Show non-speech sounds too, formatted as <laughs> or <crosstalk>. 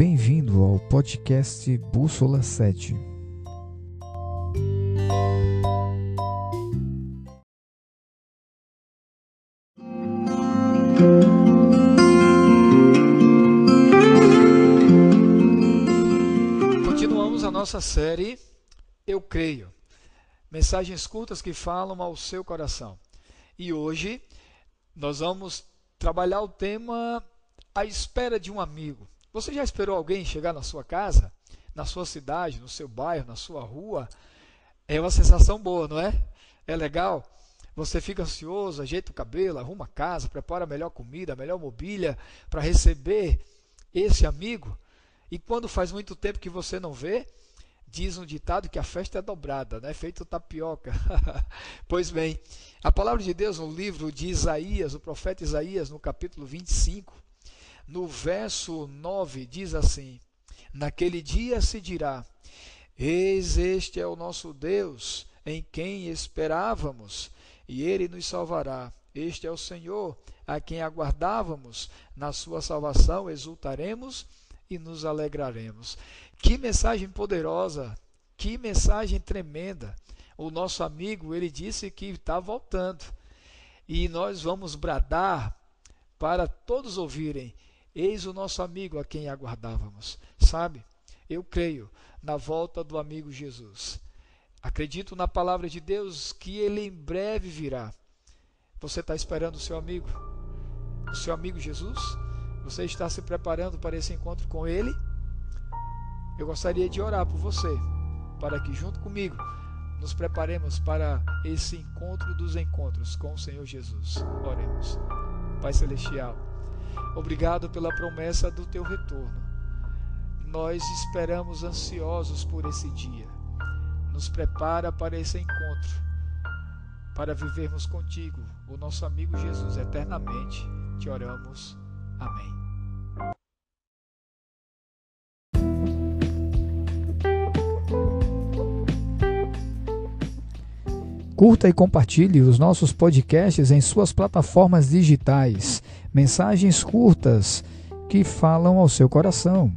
Bem-vindo ao podcast Bússola 7. Continuamos a nossa série Eu Creio. Mensagens curtas que falam ao seu coração. E hoje nós vamos trabalhar o tema A espera de um amigo. Você já esperou alguém chegar na sua casa, na sua cidade, no seu bairro, na sua rua? É uma sensação boa, não é? É legal? Você fica ansioso, ajeita o cabelo, arruma a casa, prepara a melhor comida, a melhor mobília para receber esse amigo. E quando faz muito tempo que você não vê, diz um ditado que a festa é dobrada, né? Feito tapioca. <laughs> pois bem, a palavra de Deus no livro de Isaías, o profeta Isaías, no capítulo 25, no verso 9, diz assim: Naquele dia se dirá: Eis este é o nosso Deus, em quem esperávamos, e ele nos salvará. Este é o Senhor, a quem aguardávamos, na sua salvação exultaremos e nos alegraremos. Que mensagem poderosa, que mensagem tremenda. O nosso amigo, ele disse que está voltando. E nós vamos bradar para todos ouvirem: Eis o nosso amigo a quem aguardávamos. Sabe? Eu creio na volta do amigo Jesus. Acredito na palavra de Deus que ele em breve virá. Você está esperando o seu amigo? O seu amigo Jesus? Você está se preparando para esse encontro com ele? Eu gostaria de orar por você, para que junto comigo nos preparemos para esse encontro dos encontros com o Senhor Jesus. Oremos. Pai Celestial, obrigado pela promessa do teu retorno. Nós esperamos ansiosos por esse dia. Nos prepara para esse encontro, para vivermos contigo, o nosso amigo Jesus, eternamente. Te oramos. Amém. Curta e compartilhe os nossos podcasts em suas plataformas digitais. Mensagens curtas que falam ao seu coração.